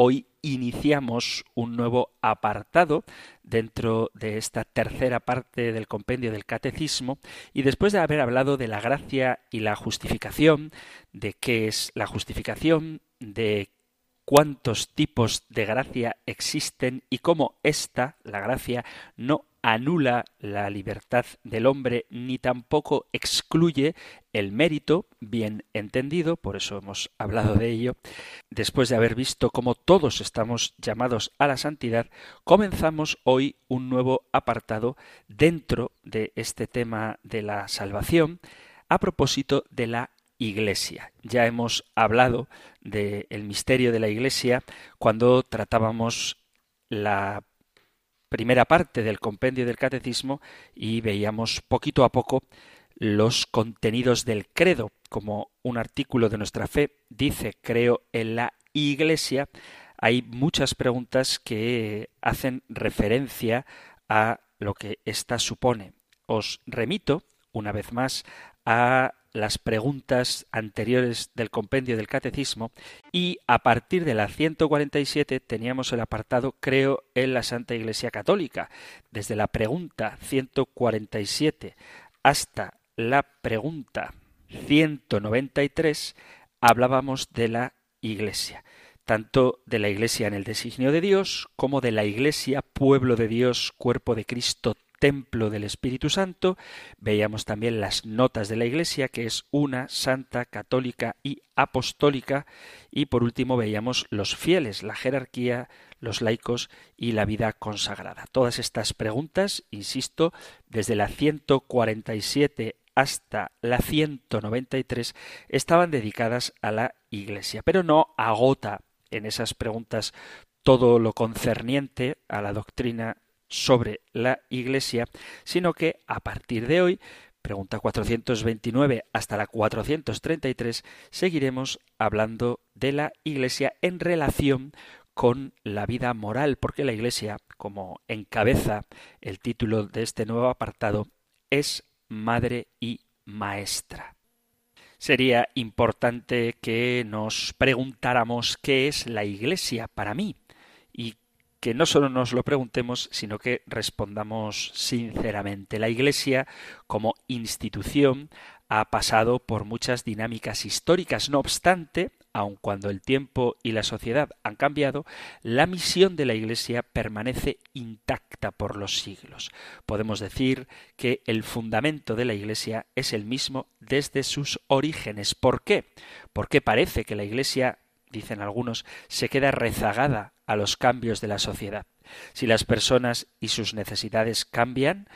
Hoy iniciamos un nuevo apartado dentro de esta tercera parte del compendio del catecismo y después de haber hablado de la gracia y la justificación, de qué es la justificación, de cuántos tipos de gracia existen y cómo esta, la gracia, no anula la libertad del hombre ni tampoco excluye el mérito, bien entendido, por eso hemos hablado de ello, después de haber visto cómo todos estamos llamados a la santidad, comenzamos hoy un nuevo apartado dentro de este tema de la salvación a propósito de la Iglesia. Ya hemos hablado del misterio de la Iglesia cuando tratábamos la primera parte del compendio del catecismo y veíamos poquito a poco los contenidos del credo, como un artículo de nuestra fe dice creo en la Iglesia, hay muchas preguntas que hacen referencia a lo que ésta supone. Os remito, una vez más, a las preguntas anteriores del compendio del catecismo y a partir de la 147 teníamos el apartado Creo en la Santa Iglesia Católica. Desde la pregunta 147 hasta la pregunta 193 hablábamos de la Iglesia tanto de la Iglesia en el designio de Dios como de la Iglesia, pueblo de Dios, cuerpo de Cristo, templo del Espíritu Santo, veíamos también las notas de la Iglesia, que es una, santa, católica y apostólica, y por último veíamos los fieles, la jerarquía, los laicos y la vida consagrada. Todas estas preguntas, insisto, desde la 147 hasta la 193 estaban dedicadas a la Iglesia, pero no agota en esas preguntas todo lo concerniente a la doctrina sobre la Iglesia, sino que a partir de hoy, pregunta 429 hasta la 433, seguiremos hablando de la Iglesia en relación con la vida moral, porque la Iglesia, como encabeza el título de este nuevo apartado, es madre y maestra. Sería importante que nos preguntáramos qué es la Iglesia para mí y que no solo nos lo preguntemos, sino que respondamos sinceramente. La Iglesia, como institución, ha pasado por muchas dinámicas históricas. No obstante, aun cuando el tiempo y la sociedad han cambiado, la misión de la Iglesia permanece intacta por los siglos. Podemos decir que el fundamento de la Iglesia es el mismo desde sus orígenes. ¿Por qué? Porque parece que la Iglesia dicen algunos, se queda rezagada a los cambios de la sociedad. Si las personas y sus necesidades cambian,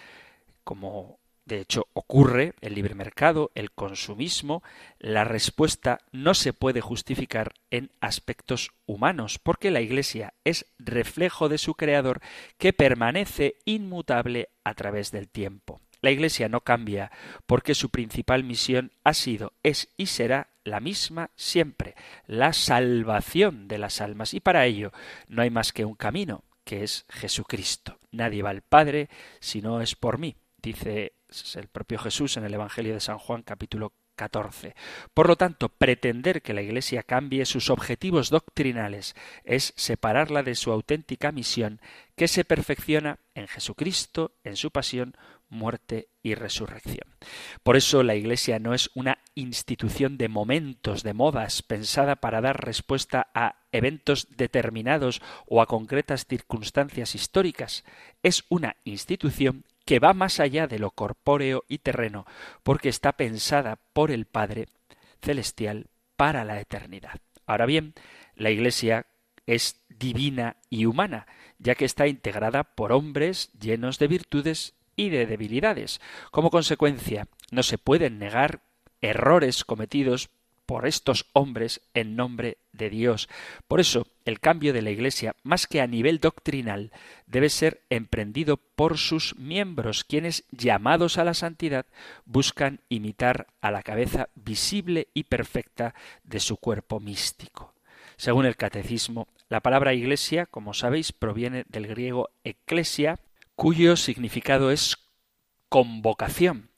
como de hecho ocurre el libre mercado, el consumismo, la respuesta no se puede justificar en aspectos humanos, porque la Iglesia es reflejo de su Creador que permanece inmutable a través del tiempo. La Iglesia no cambia porque su principal misión ha sido, es y será la misma siempre, la salvación de las almas. Y para ello no hay más que un camino, que es Jesucristo. Nadie va al Padre si no es por mí, dice el propio Jesús en el Evangelio de San Juan capítulo 14. Por lo tanto, pretender que la Iglesia cambie sus objetivos doctrinales es separarla de su auténtica misión, que se perfecciona en Jesucristo, en su pasión, muerte y resurrección. Por eso la Iglesia no es una institución de momentos, de modas, pensada para dar respuesta a eventos determinados o a concretas circunstancias históricas. Es una institución que va más allá de lo corpóreo y terreno, porque está pensada por el Padre celestial para la eternidad. Ahora bien, la Iglesia es divina y humana, ya que está integrada por hombres llenos de virtudes y de debilidades. Como consecuencia, no se pueden negar errores cometidos por estos hombres en nombre de Dios. Por eso, el cambio de la Iglesia, más que a nivel doctrinal, debe ser emprendido por sus miembros, quienes, llamados a la santidad, buscan imitar a la cabeza visible y perfecta de su cuerpo místico. Según el catecismo, la palabra iglesia, como sabéis, proviene del griego ecclesia, cuyo significado es convocación,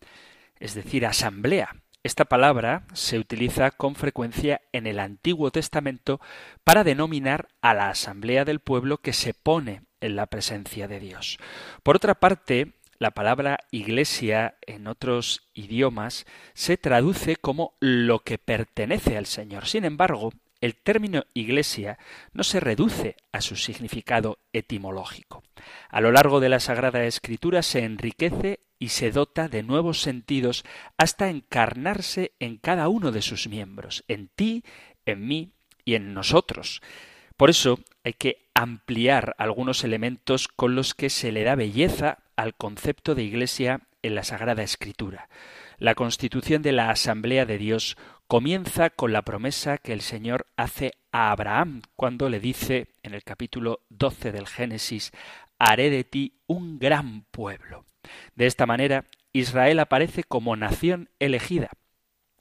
es decir, asamblea. Esta palabra se utiliza con frecuencia en el Antiguo Testamento para denominar a la asamblea del pueblo que se pone en la presencia de Dios. Por otra parte, la palabra iglesia en otros idiomas se traduce como lo que pertenece al Señor. Sin embargo, el término iglesia no se reduce a su significado etimológico. A lo largo de la Sagrada Escritura se enriquece y se dota de nuevos sentidos hasta encarnarse en cada uno de sus miembros, en ti, en mí y en nosotros. Por eso hay que ampliar algunos elementos con los que se le da belleza al concepto de iglesia en la Sagrada Escritura. La constitución de la Asamblea de Dios comienza con la promesa que el Señor hace a Abraham cuando le dice en el capítulo 12 del Génesis, haré de ti un gran pueblo. De esta manera, Israel aparece como nación elegida.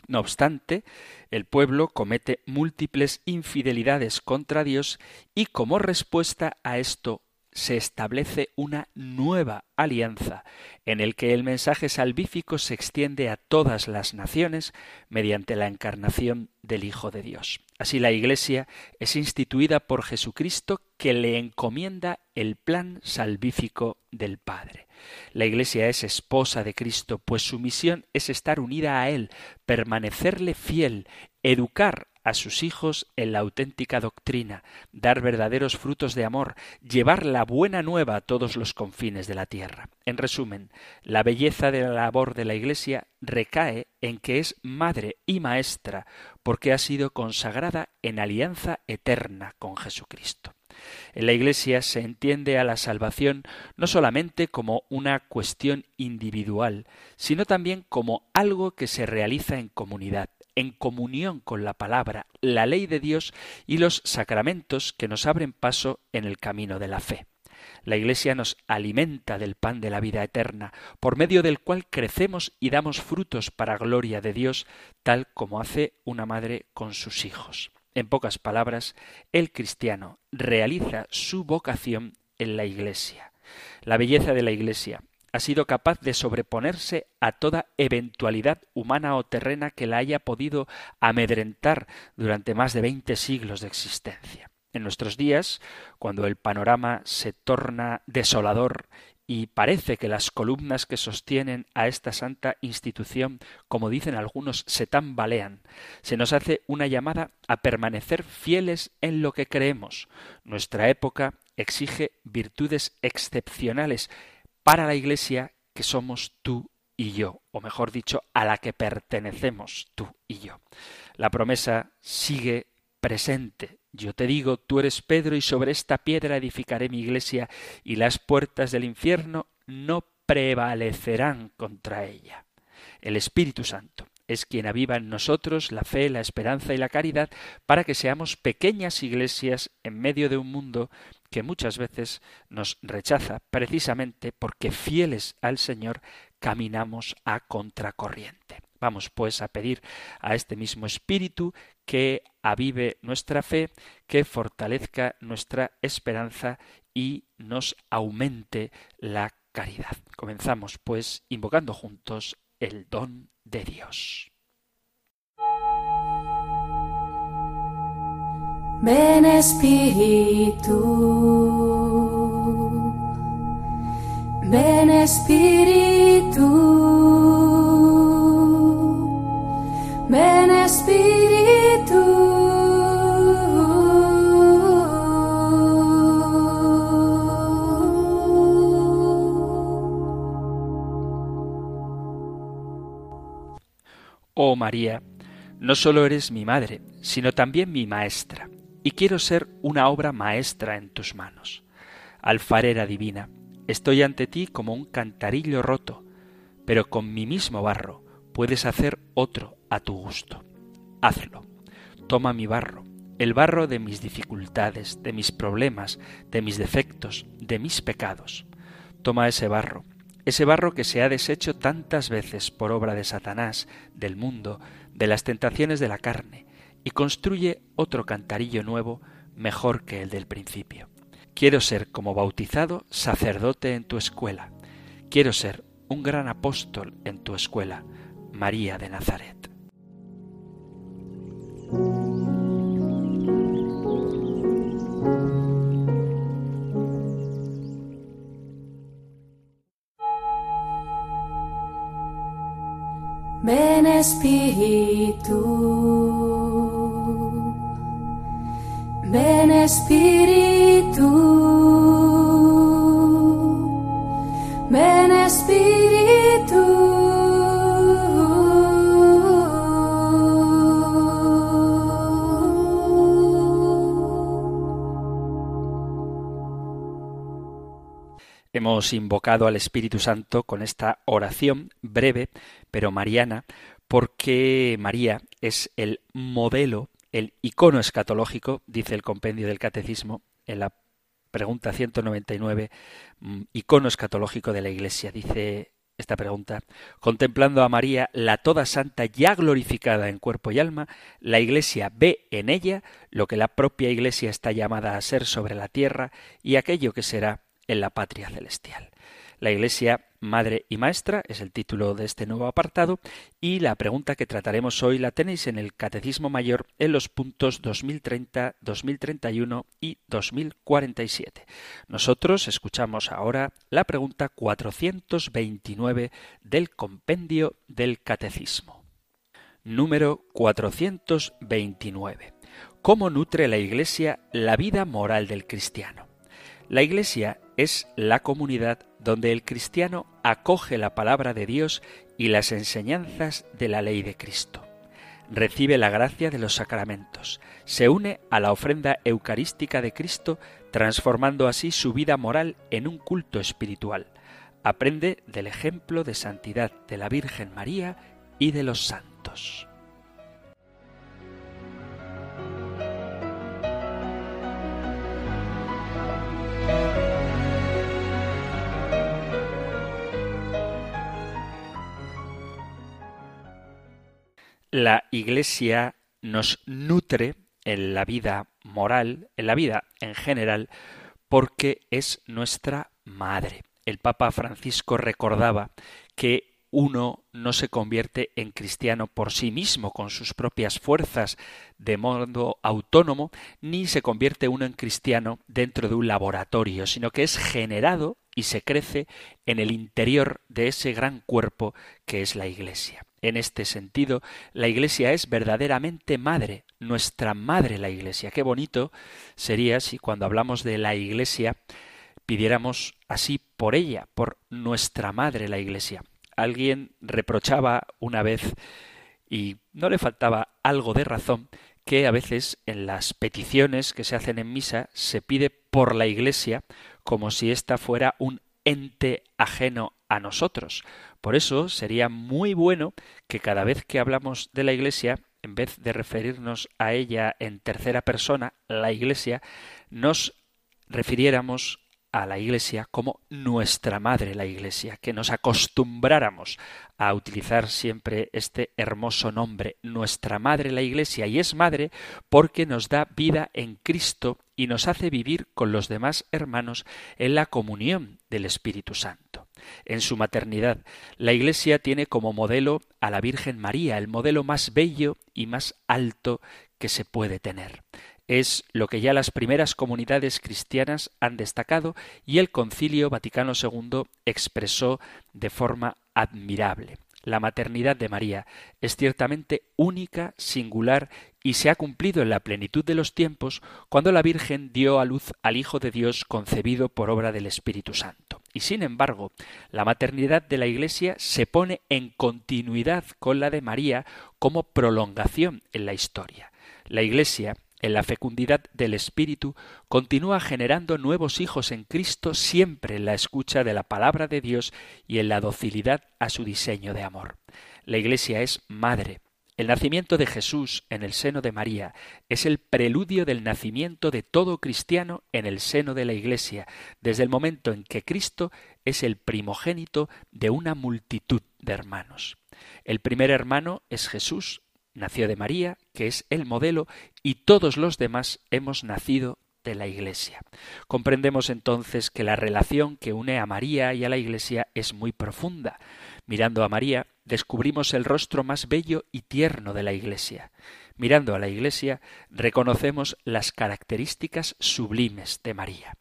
No obstante, el pueblo comete múltiples infidelidades contra Dios y como respuesta a esto se establece una nueva alianza en el que el mensaje salvífico se extiende a todas las naciones mediante la encarnación del Hijo de Dios. Así la Iglesia es instituida por Jesucristo que le encomienda el plan salvífico del Padre. La Iglesia es esposa de Cristo, pues su misión es estar unida a Él, permanecerle fiel, educar a sus hijos en la auténtica doctrina, dar verdaderos frutos de amor, llevar la buena nueva a todos los confines de la tierra. En resumen, la belleza de la labor de la Iglesia recae en que es madre y maestra, porque ha sido consagrada en alianza eterna con Jesucristo. En la Iglesia se entiende a la salvación no solamente como una cuestión individual, sino también como algo que se realiza en comunidad, en comunión con la palabra, la ley de Dios y los sacramentos que nos abren paso en el camino de la fe. La Iglesia nos alimenta del pan de la vida eterna, por medio del cual crecemos y damos frutos para gloria de Dios, tal como hace una madre con sus hijos. En pocas palabras, el cristiano realiza su vocación en la Iglesia. La belleza de la Iglesia ha sido capaz de sobreponerse a toda eventualidad humana o terrena que la haya podido amedrentar durante más de veinte siglos de existencia. En nuestros días, cuando el panorama se torna desolador y parece que las columnas que sostienen a esta santa institución, como dicen algunos, se tambalean, se nos hace una llamada a permanecer fieles en lo que creemos. Nuestra época exige virtudes excepcionales para la Iglesia que somos tú y yo, o mejor dicho, a la que pertenecemos tú y yo. La promesa sigue presente. Yo te digo, tú eres Pedro y sobre esta piedra edificaré mi iglesia y las puertas del infierno no prevalecerán contra ella. El Espíritu Santo es quien aviva en nosotros la fe, la esperanza y la caridad para que seamos pequeñas iglesias en medio de un mundo que muchas veces nos rechaza precisamente porque fieles al Señor caminamos a contracorriente. Vamos pues a pedir a este mismo Espíritu que avive nuestra fe, que fortalezca nuestra esperanza y nos aumente la caridad. Comenzamos pues invocando juntos el don de Dios. Ven Espíritu, ven Espíritu, ven Espíritu. Oh María, No solo eres mi madre, sino también mi maestra, y quiero ser una obra maestra en tus manos. Alfarera divina, estoy ante ti como un cantarillo roto, pero con mi mismo barro puedes hacer otro a tu gusto. Hazlo. Toma mi barro, el barro de mis dificultades, de mis problemas, de mis defectos, de mis pecados. Toma ese barro, ese barro que se ha deshecho tantas veces por obra de Satanás, del mundo, de las tentaciones de la carne, y construye otro cantarillo nuevo mejor que el del principio. Quiero ser como bautizado sacerdote en tu escuela. Quiero ser un gran apóstol en tu escuela, María de Nazaret. Hemos invocado al Espíritu Santo con esta oración breve pero mariana porque María es el modelo, el icono escatológico, dice el compendio del Catecismo en la pregunta 199, mm, icono escatológico de la Iglesia. Dice esta pregunta, contemplando a María, la toda santa, ya glorificada en cuerpo y alma, la Iglesia ve en ella lo que la propia Iglesia está llamada a ser sobre la tierra y aquello que será en la patria celestial. La Iglesia Madre y Maestra es el título de este nuevo apartado y la pregunta que trataremos hoy la tenéis en el Catecismo Mayor en los puntos 2030, 2031 y 2047. Nosotros escuchamos ahora la pregunta 429 del compendio del Catecismo. Número 429. ¿Cómo nutre la Iglesia la vida moral del cristiano? La Iglesia es la comunidad donde el cristiano acoge la palabra de Dios y las enseñanzas de la ley de Cristo. Recibe la gracia de los sacramentos, se une a la ofrenda eucarística de Cristo, transformando así su vida moral en un culto espiritual. Aprende del ejemplo de santidad de la Virgen María y de los santos. La Iglesia nos nutre en la vida moral, en la vida en general, porque es nuestra madre. El Papa Francisco recordaba que uno no se convierte en cristiano por sí mismo, con sus propias fuerzas, de modo autónomo, ni se convierte uno en cristiano dentro de un laboratorio, sino que es generado y se crece en el interior de ese gran cuerpo que es la Iglesia. En este sentido, la Iglesia es verdaderamente madre, nuestra madre la Iglesia. Qué bonito sería si cuando hablamos de la Iglesia pidiéramos así por ella, por nuestra madre la Iglesia. Alguien reprochaba una vez, y no le faltaba algo de razón, que a veces en las peticiones que se hacen en misa se pide por la Iglesia como si ésta fuera un ente ajeno a nosotros. Por eso sería muy bueno que cada vez que hablamos de la Iglesia, en vez de referirnos a ella en tercera persona, la Iglesia, nos refiriéramos a la Iglesia como nuestra madre la Iglesia, que nos acostumbráramos a utilizar siempre este hermoso nombre, nuestra madre la Iglesia, y es madre porque nos da vida en Cristo y nos hace vivir con los demás hermanos en la comunión del Espíritu Santo. En su maternidad, la Iglesia tiene como modelo a la Virgen María, el modelo más bello y más alto que se puede tener es lo que ya las primeras comunidades cristianas han destacado y el Concilio Vaticano II expresó de forma admirable. La maternidad de María es ciertamente única, singular y se ha cumplido en la plenitud de los tiempos cuando la Virgen dio a luz al Hijo de Dios concebido por obra del Espíritu Santo. Y sin embargo, la maternidad de la Iglesia se pone en continuidad con la de María como prolongación en la historia. La Iglesia, en la fecundidad del Espíritu, continúa generando nuevos hijos en Cristo siempre en la escucha de la palabra de Dios y en la docilidad a su diseño de amor. La Iglesia es madre, el nacimiento de Jesús en el seno de María es el preludio del nacimiento de todo cristiano en el seno de la Iglesia, desde el momento en que Cristo es el primogénito de una multitud de hermanos. El primer hermano es Jesús, nació de María, que es el modelo, y todos los demás hemos nacido de la Iglesia. Comprendemos entonces que la relación que une a María y a la Iglesia es muy profunda. Mirando a María, descubrimos el rostro más bello y tierno de la Iglesia. Mirando a la Iglesia, reconocemos las características sublimes de María.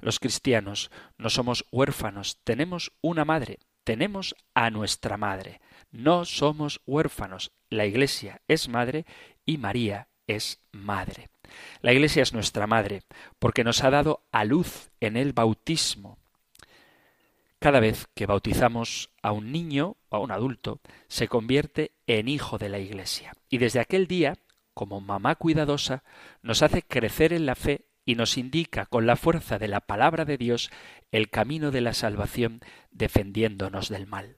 Los cristianos no somos huérfanos, tenemos una madre, tenemos a nuestra madre. No somos huérfanos, la Iglesia es madre y María es madre. La Iglesia es nuestra madre, porque nos ha dado a luz en el bautismo. Cada vez que bautizamos a un niño o a un adulto, se convierte en hijo de la Iglesia. Y desde aquel día, como mamá cuidadosa, nos hace crecer en la fe y nos indica con la fuerza de la palabra de Dios el camino de la salvación defendiéndonos del mal.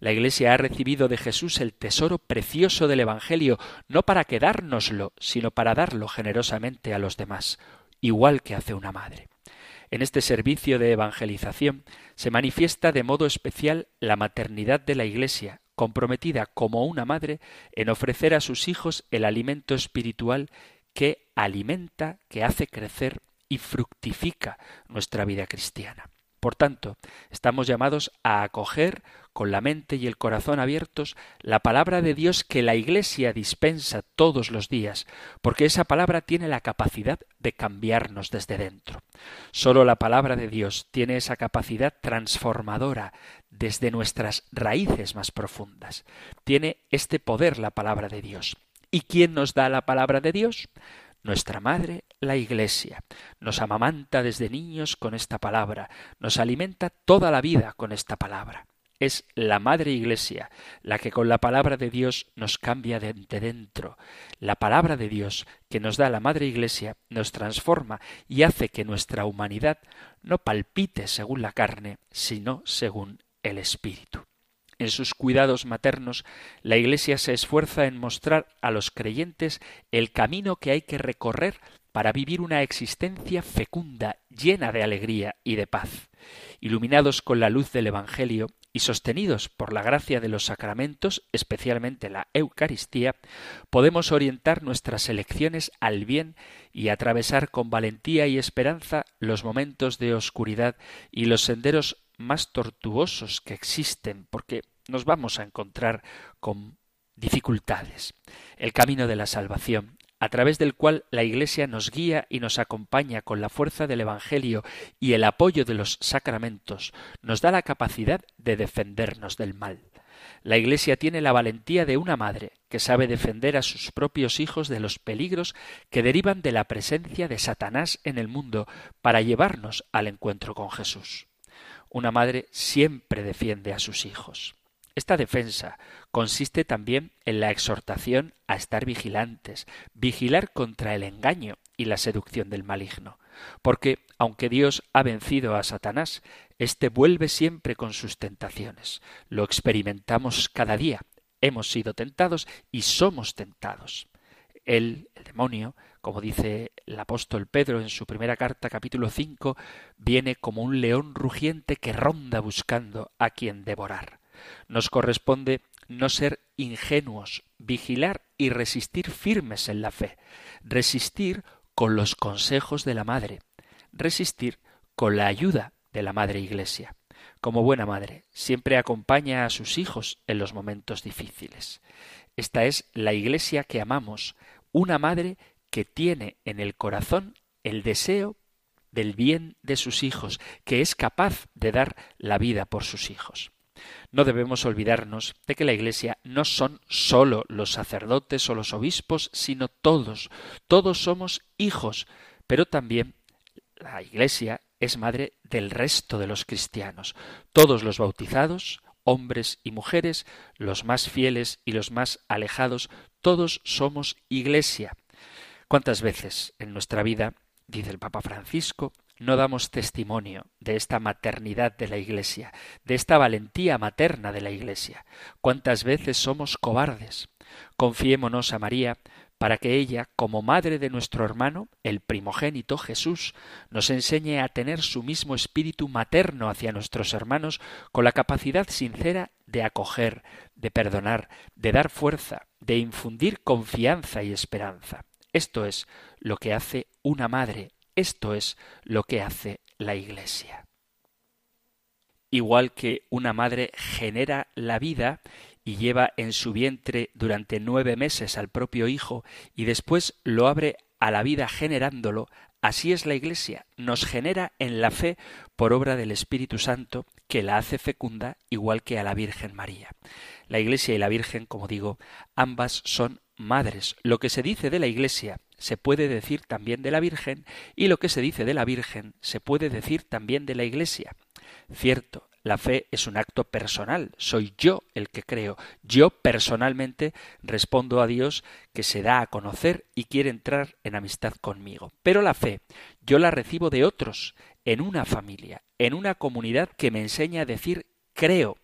La Iglesia ha recibido de Jesús el tesoro precioso del Evangelio, no para quedárnoslo, sino para darlo generosamente a los demás, igual que hace una madre. En este servicio de evangelización se manifiesta de modo especial la maternidad de la Iglesia, comprometida como una madre en ofrecer a sus hijos el alimento espiritual que alimenta, que hace crecer y fructifica nuestra vida cristiana. Por tanto, estamos llamados a acoger con la mente y el corazón abiertos la palabra de Dios que la Iglesia dispensa todos los días, porque esa palabra tiene la capacidad de cambiarnos desde dentro. Solo la palabra de Dios tiene esa capacidad transformadora desde nuestras raíces más profundas. Tiene este poder la palabra de Dios. ¿Y quién nos da la palabra de Dios? Nuestra Madre, la Iglesia, nos amamanta desde niños con esta palabra, nos alimenta toda la vida con esta palabra. Es la Madre Iglesia la que con la palabra de Dios nos cambia de dentro. La palabra de Dios que nos da la Madre Iglesia nos transforma y hace que nuestra humanidad no palpite según la carne, sino según el Espíritu. En sus cuidados maternos, la Iglesia se esfuerza en mostrar a los creyentes el camino que hay que recorrer para vivir una existencia fecunda, llena de alegría y de paz. Iluminados con la luz del Evangelio y sostenidos por la gracia de los sacramentos, especialmente la Eucaristía, podemos orientar nuestras elecciones al bien y atravesar con valentía y esperanza los momentos de oscuridad y los senderos más tortuosos que existen, porque nos vamos a encontrar con dificultades. El camino de la salvación, a través del cual la Iglesia nos guía y nos acompaña con la fuerza del Evangelio y el apoyo de los sacramentos, nos da la capacidad de defendernos del mal. La Iglesia tiene la valentía de una madre que sabe defender a sus propios hijos de los peligros que derivan de la presencia de Satanás en el mundo para llevarnos al encuentro con Jesús. Una madre siempre defiende a sus hijos. Esta defensa consiste también en la exhortación a estar vigilantes, vigilar contra el engaño y la seducción del maligno, porque aunque Dios ha vencido a Satanás, éste vuelve siempre con sus tentaciones. Lo experimentamos cada día. Hemos sido tentados y somos tentados. Él, el demonio, como dice el apóstol Pedro en su primera carta capítulo 5, viene como un león rugiente que ronda buscando a quien devorar. Nos corresponde no ser ingenuos, vigilar y resistir firmes en la fe, resistir con los consejos de la Madre, resistir con la ayuda de la Madre Iglesia. Como buena madre, siempre acompaña a sus hijos en los momentos difíciles. Esta es la Iglesia que amamos, una madre que tiene en el corazón el deseo del bien de sus hijos, que es capaz de dar la vida por sus hijos. No debemos olvidarnos de que la Iglesia no son sólo los sacerdotes o los obispos, sino todos. Todos somos hijos, pero también la Iglesia es madre del resto de los cristianos. Todos los bautizados, hombres y mujeres, los más fieles y los más alejados, todos somos iglesia. ¿Cuántas veces en nuestra vida, dice el Papa Francisco, no damos testimonio de esta maternidad de la Iglesia, de esta valentía materna de la Iglesia? ¿Cuántas veces somos cobardes? Confiémonos a María para que ella, como madre de nuestro hermano, el primogénito Jesús, nos enseñe a tener su mismo espíritu materno hacia nuestros hermanos con la capacidad sincera de acoger, de perdonar, de dar fuerza, de infundir confianza y esperanza. Esto es lo que hace una madre, esto es lo que hace la Iglesia. Igual que una madre genera la vida y lleva en su vientre durante nueve meses al propio Hijo y después lo abre a la vida generándolo, así es la Iglesia, nos genera en la fe por obra del Espíritu Santo que la hace fecunda igual que a la Virgen María. La Iglesia y la Virgen, como digo, ambas son madres. Lo que se dice de la Iglesia se puede decir también de la Virgen y lo que se dice de la Virgen se puede decir también de la Iglesia. Cierto, la fe es un acto personal, soy yo el que creo, yo personalmente respondo a Dios que se da a conocer y quiere entrar en amistad conmigo. Pero la fe yo la recibo de otros, en una familia, en una comunidad que me enseña a decir creo.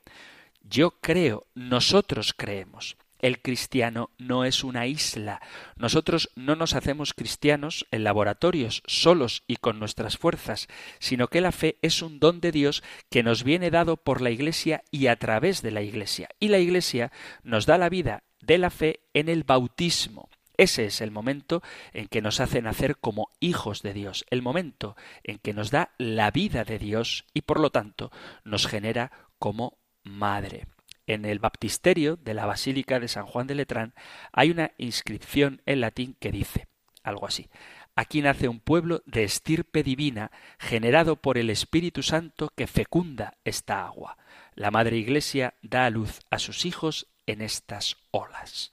Yo creo, nosotros creemos. El cristiano no es una isla. Nosotros no nos hacemos cristianos en laboratorios, solos y con nuestras fuerzas, sino que la fe es un don de Dios que nos viene dado por la Iglesia y a través de la Iglesia. Y la Iglesia nos da la vida de la fe en el bautismo. Ese es el momento en que nos hace nacer como hijos de Dios, el momento en que nos da la vida de Dios y por lo tanto nos genera como madre en el baptisterio de la Basílica de San Juan de Letrán hay una inscripción en latín que dice algo así. Aquí nace un pueblo de estirpe divina, generado por el Espíritu Santo que fecunda esta agua. La Madre Iglesia da a luz a sus hijos en estas olas.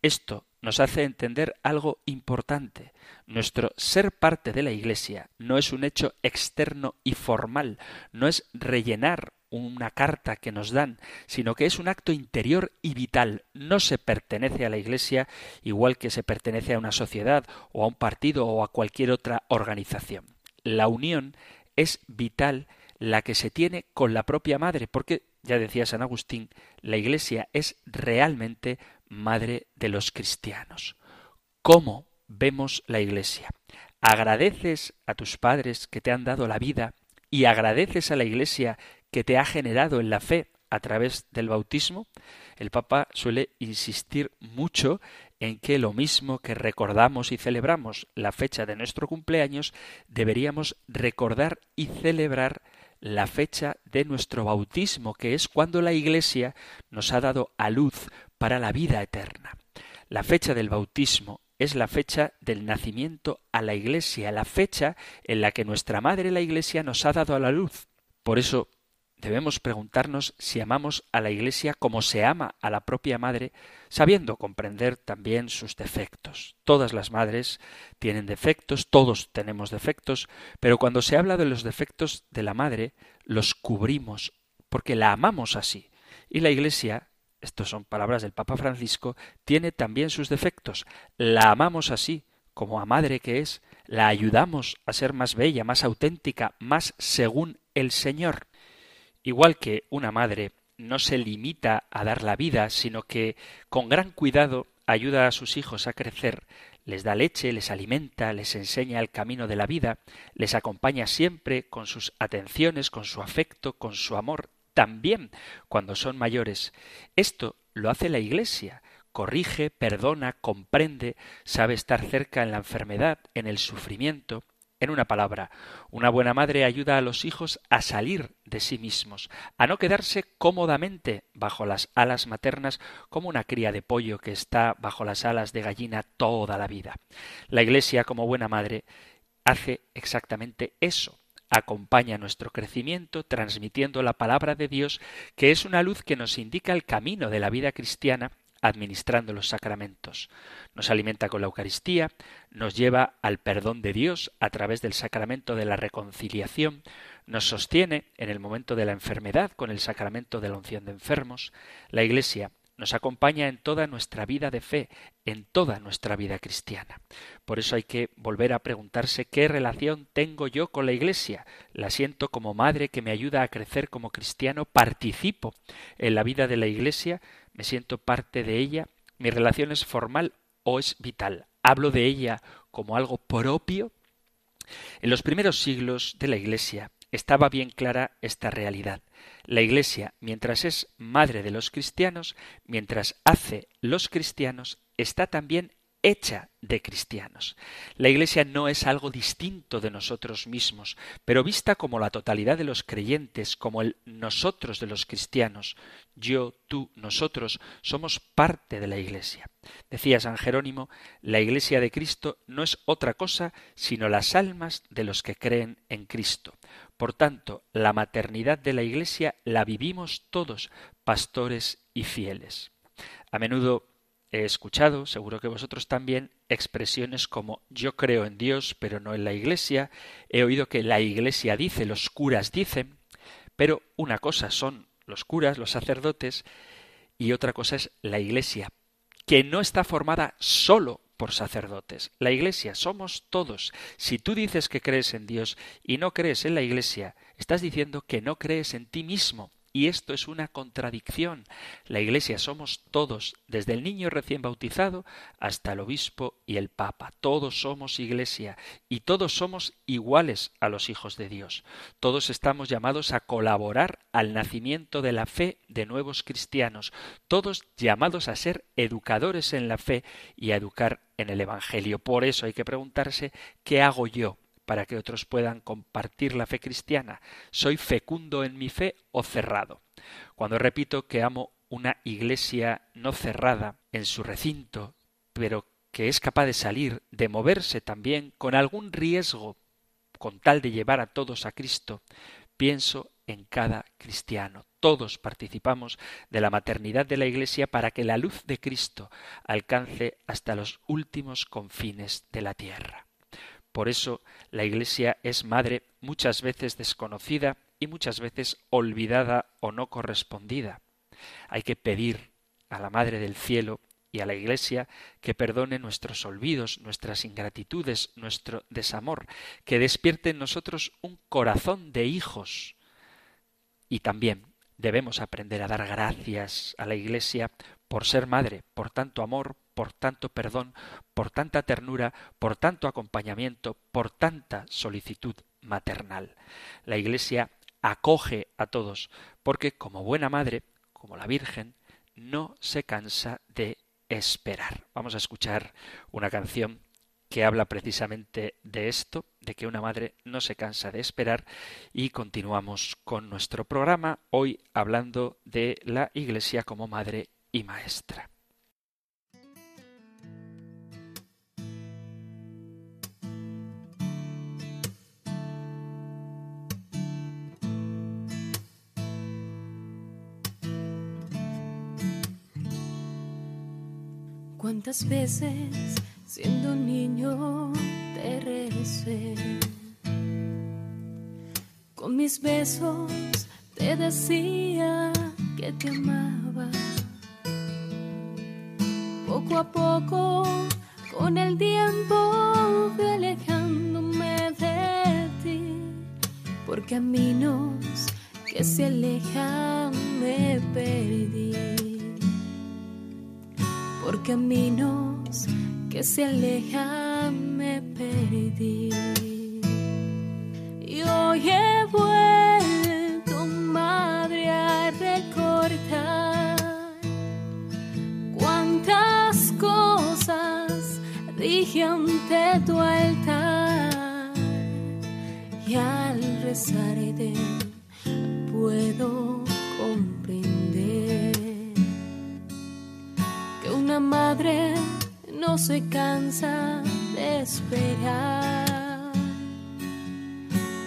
Esto nos hace entender algo importante. Nuestro ser parte de la Iglesia no es un hecho externo y formal, no es rellenar una carta que nos dan, sino que es un acto interior y vital. No se pertenece a la Iglesia igual que se pertenece a una sociedad o a un partido o a cualquier otra organización. La unión es vital la que se tiene con la propia madre, porque, ya decía San Agustín, la Iglesia es realmente madre de los cristianos. ¿Cómo vemos la Iglesia? ¿Agradeces a tus padres que te han dado la vida y agradeces a la Iglesia que te ha generado en la fe a través del bautismo, el Papa suele insistir mucho en que lo mismo que recordamos y celebramos la fecha de nuestro cumpleaños, deberíamos recordar y celebrar la fecha de nuestro bautismo, que es cuando la Iglesia nos ha dado a luz para la vida eterna. La fecha del bautismo es la fecha del nacimiento a la Iglesia, la fecha en la que nuestra Madre la Iglesia nos ha dado a la luz. Por eso debemos preguntarnos si amamos a la Iglesia como se ama a la propia madre, sabiendo comprender también sus defectos. Todas las madres tienen defectos, todos tenemos defectos, pero cuando se habla de los defectos de la madre, los cubrimos, porque la amamos así. Y la Iglesia, estas son palabras del Papa Francisco, tiene también sus defectos. La amamos así, como a madre que es, la ayudamos a ser más bella, más auténtica, más según el Señor. Igual que una madre no se limita a dar la vida, sino que con gran cuidado ayuda a sus hijos a crecer, les da leche, les alimenta, les enseña el camino de la vida, les acompaña siempre con sus atenciones, con su afecto, con su amor, también cuando son mayores. Esto lo hace la Iglesia, corrige, perdona, comprende, sabe estar cerca en la enfermedad, en el sufrimiento, en una palabra, una buena madre ayuda a los hijos a salir de sí mismos, a no quedarse cómodamente bajo las alas maternas como una cría de pollo que está bajo las alas de gallina toda la vida. La Iglesia, como buena madre, hace exactamente eso acompaña nuestro crecimiento transmitiendo la palabra de Dios, que es una luz que nos indica el camino de la vida cristiana administrando los sacramentos. Nos alimenta con la Eucaristía, nos lleva al perdón de Dios a través del sacramento de la reconciliación, nos sostiene en el momento de la enfermedad con el sacramento de la unción de enfermos. La Iglesia nos acompaña en toda nuestra vida de fe, en toda nuestra vida cristiana. Por eso hay que volver a preguntarse qué relación tengo yo con la Iglesia. La siento como madre que me ayuda a crecer como cristiano, participo en la vida de la Iglesia, me siento parte de ella, mi relación es formal o es vital. Hablo de ella como algo propio. En los primeros siglos de la Iglesia estaba bien clara esta realidad. La Iglesia, mientras es madre de los cristianos, mientras hace los cristianos, está también hecha de cristianos. La Iglesia no es algo distinto de nosotros mismos, pero vista como la totalidad de los creyentes, como el nosotros de los cristianos, yo, tú, nosotros, somos parte de la Iglesia. Decía San Jerónimo, la Iglesia de Cristo no es otra cosa sino las almas de los que creen en Cristo. Por tanto, la maternidad de la Iglesia la vivimos todos, pastores y fieles. A menudo he escuchado, seguro que vosotros también, expresiones como yo creo en Dios, pero no en la Iglesia, he oído que la Iglesia dice, los curas dicen, pero una cosa son los curas, los sacerdotes, y otra cosa es la Iglesia, que no está formada solo por sacerdotes. La Iglesia somos todos. Si tú dices que crees en Dios y no crees en la Iglesia, estás diciendo que no crees en ti mismo. Y esto es una contradicción. La Iglesia somos todos, desde el niño recién bautizado hasta el obispo y el papa. Todos somos Iglesia y todos somos iguales a los hijos de Dios. Todos estamos llamados a colaborar al nacimiento de la fe de nuevos cristianos. Todos llamados a ser educadores en la fe y a educar en el Evangelio. Por eso hay que preguntarse ¿qué hago yo? Para que otros puedan compartir la fe cristiana? ¿Soy fecundo en mi fe o cerrado? Cuando repito que amo una iglesia no cerrada en su recinto, pero que es capaz de salir, de moverse también con algún riesgo con tal de llevar a todos a Cristo, pienso en cada cristiano. Todos participamos de la maternidad de la Iglesia para que la luz de Cristo alcance hasta los últimos confines de la tierra. Por eso la Iglesia es madre muchas veces desconocida y muchas veces olvidada o no correspondida. Hay que pedir a la Madre del Cielo y a la Iglesia que perdone nuestros olvidos, nuestras ingratitudes, nuestro desamor, que despierte en nosotros un corazón de hijos. Y también debemos aprender a dar gracias a la Iglesia por ser madre, por tanto amor, por tanto perdón, por tanta ternura, por tanto acompañamiento, por tanta solicitud maternal. La Iglesia acoge a todos, porque como buena madre, como la Virgen, no se cansa de esperar. Vamos a escuchar una canción que habla precisamente de esto, de que una madre no se cansa de esperar y continuamos con nuestro programa hoy hablando de la Iglesia como madre y maestra. ¿Cuántas veces siendo niño te recé? Con mis besos te decía que te amaba. Poco a poco, con el tiempo, fui alejándome de ti. Por caminos que se alejan me perdí caminos que se alejan me perdí. Y hoy he vuelto, madre, a recordar cuántas cosas dije ante tu altar. Y al rezarte puedo madre no se cansa de esperar.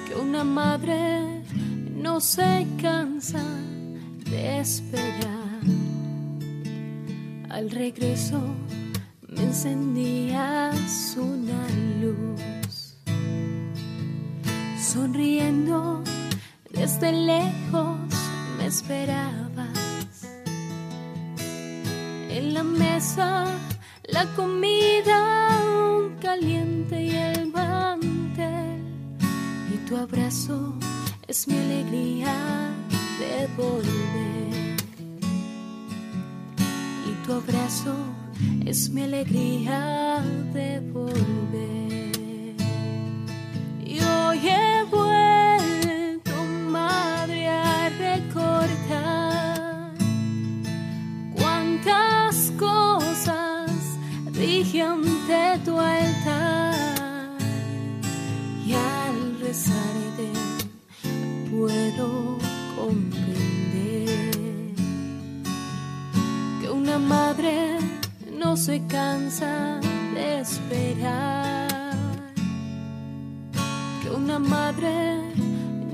Que una madre no se cansa de esperar. Al regreso me encendías una luz, sonriendo desde lejos me esperabas. En la mesa la comida caliente y el mantel y tu abrazo es mi alegría de volver. Y tu abrazo es mi alegría de volver. Y hoy puedo comprender que una madre no se cansa de esperar, que una madre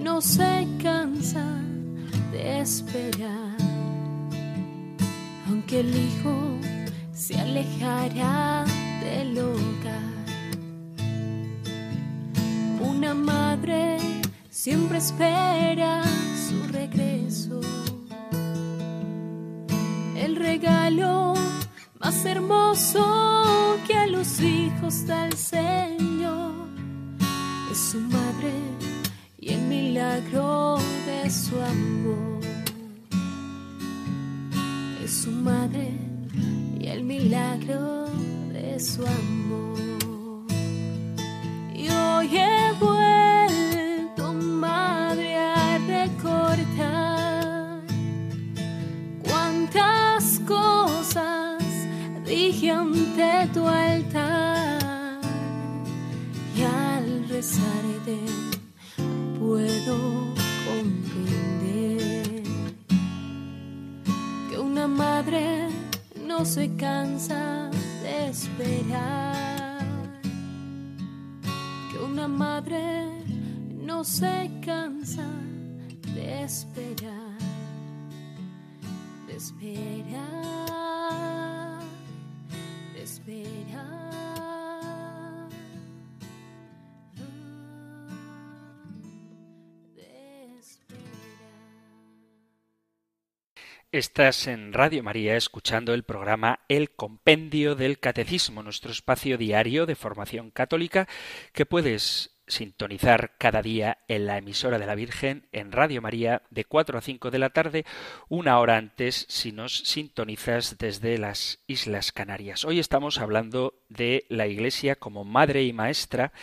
no se cansa de esperar, aunque el hijo se alejará del hogar. Una madre siempre espera su regreso. El regalo más hermoso que a los hijos del Señor es su madre y el milagro de su amor. Es su madre y el milagro de su amor. Y hoy ante tu altar. Y al rezarte puedo comprender que una madre no se cansa de esperar, que una madre no se cansa de esperar, de esperar, Estás en Radio María escuchando el programa El Compendio del Catecismo, nuestro espacio diario de formación católica que puedes sintonizar cada día en la emisora de la Virgen en Radio María de 4 a 5 de la tarde, una hora antes si nos sintonizas desde las Islas Canarias. Hoy estamos hablando de la Iglesia como madre y maestra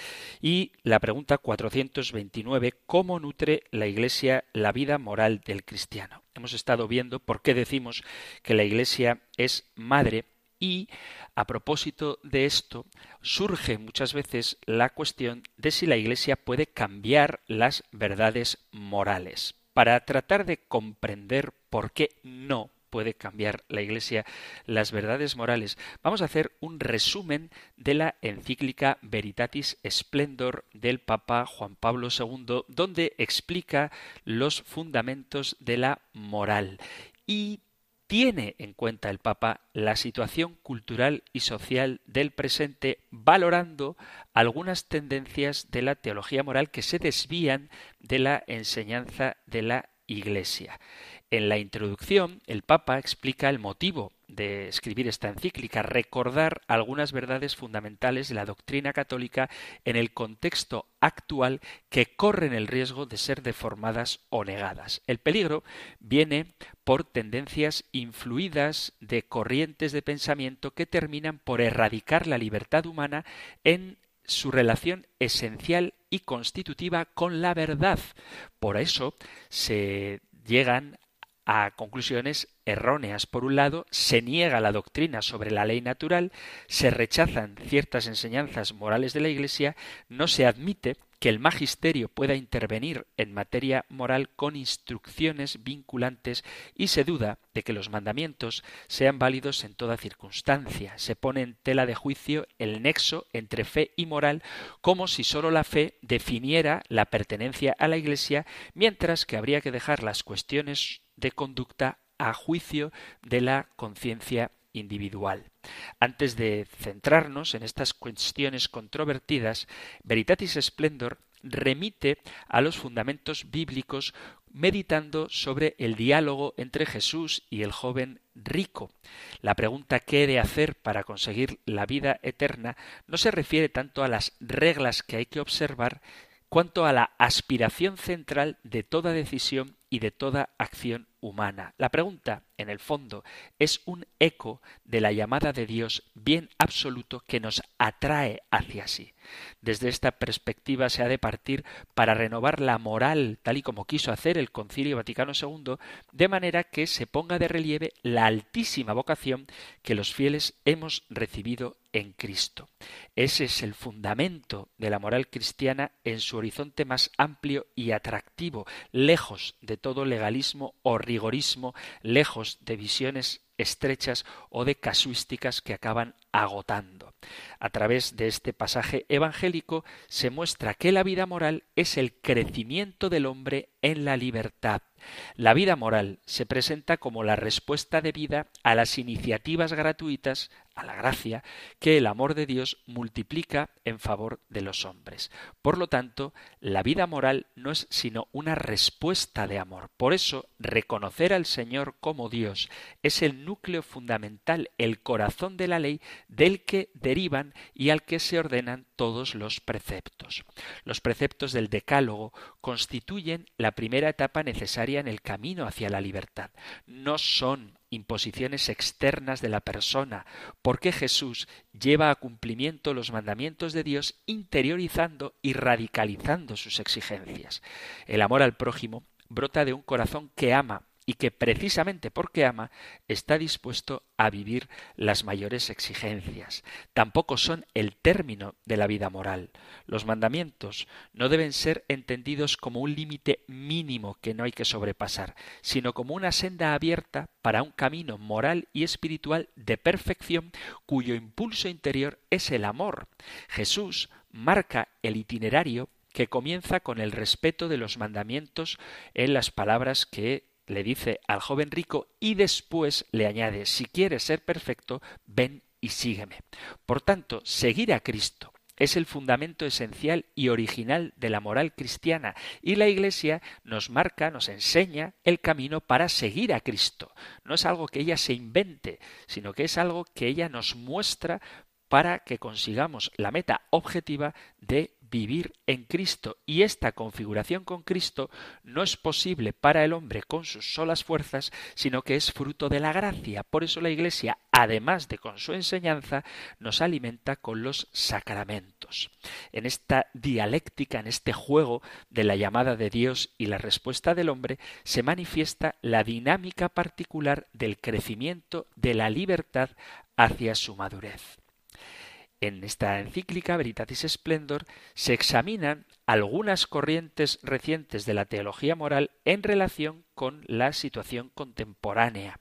y la pregunta 429, ¿cómo nutre la Iglesia la vida moral del cristiano? Hemos estado viendo por qué decimos que la Iglesia es madre y a propósito de esto surge muchas veces la cuestión de si la Iglesia puede cambiar las verdades morales. Para tratar de comprender por qué no puede cambiar la Iglesia las verdades morales, vamos a hacer un resumen de la encíclica Veritatis Splendor del Papa Juan Pablo II, donde explica los fundamentos de la moral y tiene en cuenta el Papa la situación cultural y social del presente, valorando algunas tendencias de la teología moral que se desvían de la enseñanza de la Iglesia. En la introducción, el Papa explica el motivo de escribir esta encíclica, recordar algunas verdades fundamentales de la doctrina católica en el contexto actual que corren el riesgo de ser deformadas o negadas. El peligro viene por tendencias influidas de corrientes de pensamiento que terminan por erradicar la libertad humana en su relación esencial y constitutiva con la verdad. Por eso se llegan a conclusiones erróneas. Por un lado, se niega la doctrina sobre la ley natural, se rechazan ciertas enseñanzas morales de la Iglesia, no se admite que el magisterio pueda intervenir en materia moral con instrucciones vinculantes y se duda de que los mandamientos sean válidos en toda circunstancia. Se pone en tela de juicio el nexo entre fe y moral como si sólo la fe definiera la pertenencia a la Iglesia, mientras que habría que dejar las cuestiones de conducta a juicio de la conciencia individual. Antes de centrarnos en estas cuestiones controvertidas, Veritatis Splendor remite a los fundamentos bíblicos meditando sobre el diálogo entre Jesús y el joven rico. La pregunta qué he de hacer para conseguir la vida eterna no se refiere tanto a las reglas que hay que observar, cuanto a la aspiración central de toda decisión y de toda acción humana. La pregunta, en el fondo, es un eco de la llamada de Dios bien absoluto que nos atrae hacia sí. Desde esta perspectiva se ha de partir para renovar la moral, tal y como quiso hacer el Concilio Vaticano II, de manera que se ponga de relieve la altísima vocación que los fieles hemos recibido en Cristo. Ese es el fundamento de la moral cristiana en su horizonte más amplio y atractivo, lejos de todo legalismo o rigorismo, lejos de visiones estrechas o de casuísticas que acaban agotando. A través de este pasaje evangélico se muestra que la vida moral es el crecimiento del hombre en la libertad. La vida moral se presenta como la respuesta de vida a las iniciativas gratuitas, a la gracia, que el amor de Dios multiplica en favor de los hombres. Por lo tanto, la vida moral no es sino una respuesta de amor. Por eso, reconocer al Señor como Dios es el núcleo fundamental, el corazón de la ley del que derivan y al que se ordenan todos los preceptos. Los preceptos del Decálogo constituyen la primera etapa necesaria en el camino hacia la libertad. No son imposiciones externas de la persona, porque Jesús lleva a cumplimiento los mandamientos de Dios interiorizando y radicalizando sus exigencias. El amor al prójimo brota de un corazón que ama y que precisamente porque ama está dispuesto a vivir las mayores exigencias. Tampoco son el término de la vida moral. Los mandamientos no deben ser entendidos como un límite mínimo que no hay que sobrepasar, sino como una senda abierta para un camino moral y espiritual de perfección cuyo impulso interior es el amor. Jesús marca el itinerario que comienza con el respeto de los mandamientos en las palabras que le dice al joven rico y después le añade, si quieres ser perfecto, ven y sígueme. Por tanto, seguir a Cristo es el fundamento esencial y original de la moral cristiana y la Iglesia nos marca, nos enseña el camino para seguir a Cristo. No es algo que ella se invente, sino que es algo que ella nos muestra para que consigamos la meta objetiva de vivir en Cristo y esta configuración con Cristo no es posible para el hombre con sus solas fuerzas, sino que es fruto de la gracia. Por eso la Iglesia, además de con su enseñanza, nos alimenta con los sacramentos. En esta dialéctica, en este juego de la llamada de Dios y la respuesta del hombre, se manifiesta la dinámica particular del crecimiento de la libertad hacia su madurez. En esta encíclica Veritatis Splendor se examinan algunas corrientes recientes de la teología moral en relación con la situación contemporánea.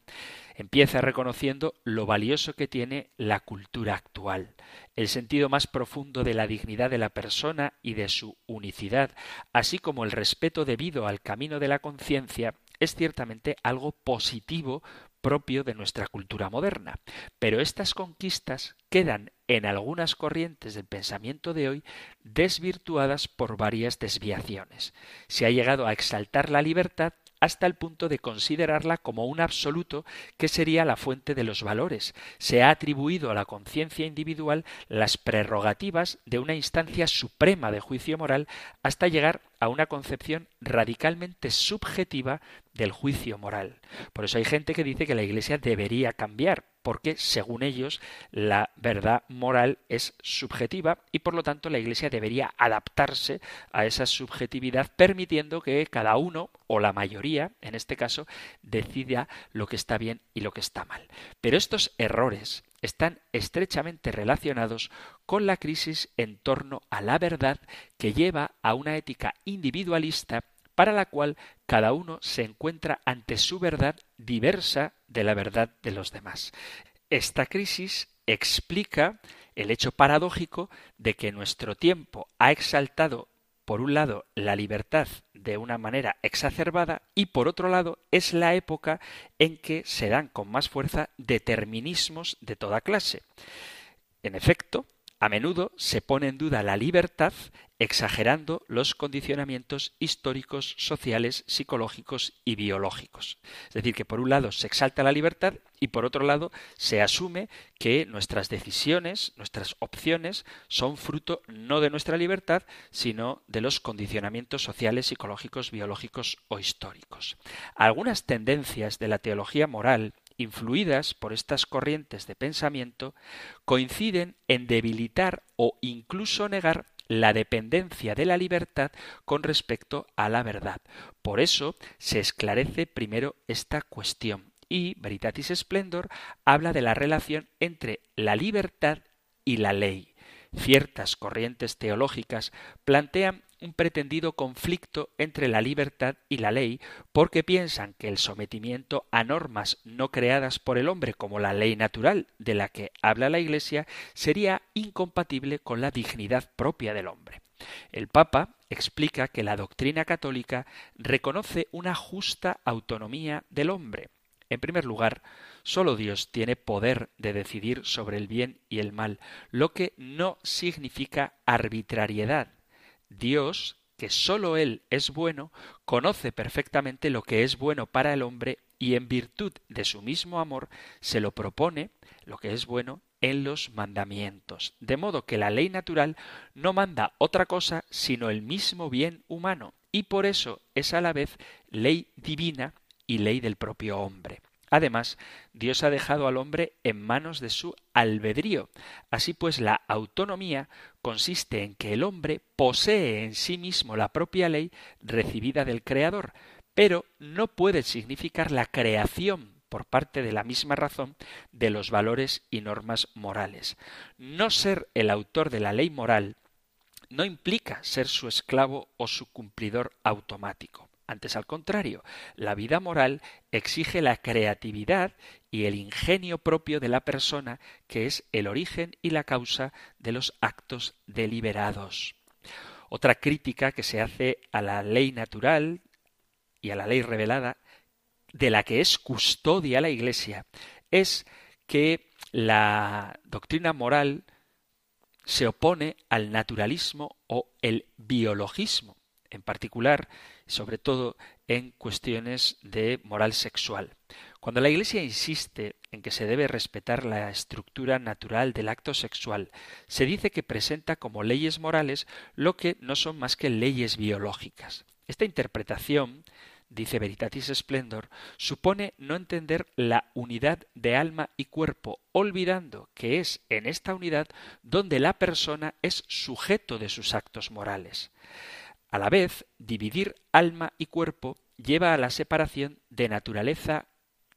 Empieza reconociendo lo valioso que tiene la cultura actual, el sentido más profundo de la dignidad de la persona y de su unicidad, así como el respeto debido al camino de la conciencia, es ciertamente algo positivo propio de nuestra cultura moderna. Pero estas conquistas quedan en algunas corrientes del pensamiento de hoy desvirtuadas por varias desviaciones. Se ha llegado a exaltar la libertad hasta el punto de considerarla como un absoluto que sería la fuente de los valores. Se ha atribuido a la conciencia individual las prerrogativas de una instancia suprema de juicio moral hasta llegar a una concepción radicalmente subjetiva del juicio moral. Por eso hay gente que dice que la Iglesia debería cambiar, porque según ellos la verdad moral es subjetiva y por lo tanto la Iglesia debería adaptarse a esa subjetividad permitiendo que cada uno o la mayoría, en este caso, decida lo que está bien y lo que está mal. Pero estos errores están estrechamente relacionados con la crisis en torno a la verdad que lleva a una ética individualista para la cual cada uno se encuentra ante su verdad diversa de la verdad de los demás. Esta crisis explica el hecho paradójico de que nuestro tiempo ha exaltado por un lado, la libertad de una manera exacerbada y por otro lado, es la época en que se dan con más fuerza determinismos de toda clase. En efecto, a menudo se pone en duda la libertad exagerando los condicionamientos históricos, sociales, psicológicos y biológicos. Es decir, que por un lado se exalta la libertad y por otro lado se asume que nuestras decisiones, nuestras opciones son fruto no de nuestra libertad, sino de los condicionamientos sociales, psicológicos, biológicos o históricos. Algunas tendencias de la teología moral influidas por estas corrientes de pensamiento, coinciden en debilitar o incluso negar la dependencia de la libertad con respecto a la verdad. Por eso se esclarece primero esta cuestión y Veritatis Splendor habla de la relación entre la libertad y la ley. Ciertas corrientes teológicas plantean un pretendido conflicto entre la libertad y la ley porque piensan que el sometimiento a normas no creadas por el hombre como la ley natural de la que habla la Iglesia sería incompatible con la dignidad propia del hombre. El Papa explica que la doctrina católica reconoce una justa autonomía del hombre. En primer lugar, solo Dios tiene poder de decidir sobre el bien y el mal, lo que no significa arbitrariedad, Dios, que sólo Él es bueno, conoce perfectamente lo que es bueno para el hombre y en virtud de su mismo amor se lo propone, lo que es bueno, en los mandamientos. De modo que la ley natural no manda otra cosa sino el mismo bien humano, y por eso es a la vez ley divina y ley del propio hombre. Además, Dios ha dejado al hombre en manos de su albedrío. Así pues, la autonomía consiste en que el hombre posee en sí mismo la propia ley recibida del Creador, pero no puede significar la creación por parte de la misma razón de los valores y normas morales. No ser el autor de la ley moral no implica ser su esclavo o su cumplidor automático. Antes al contrario, la vida moral exige la creatividad y el ingenio propio de la persona, que es el origen y la causa de los actos deliberados. Otra crítica que se hace a la ley natural y a la ley revelada, de la que es custodia la Iglesia, es que la doctrina moral se opone al naturalismo o el biologismo. En particular, sobre todo en cuestiones de moral sexual. Cuando la Iglesia insiste en que se debe respetar la estructura natural del acto sexual, se dice que presenta como leyes morales lo que no son más que leyes biológicas. Esta interpretación dice Veritatis Splendor, supone no entender la unidad de alma y cuerpo, olvidando que es en esta unidad donde la persona es sujeto de sus actos morales. A la vez, dividir alma y cuerpo lleva a la separación de naturaleza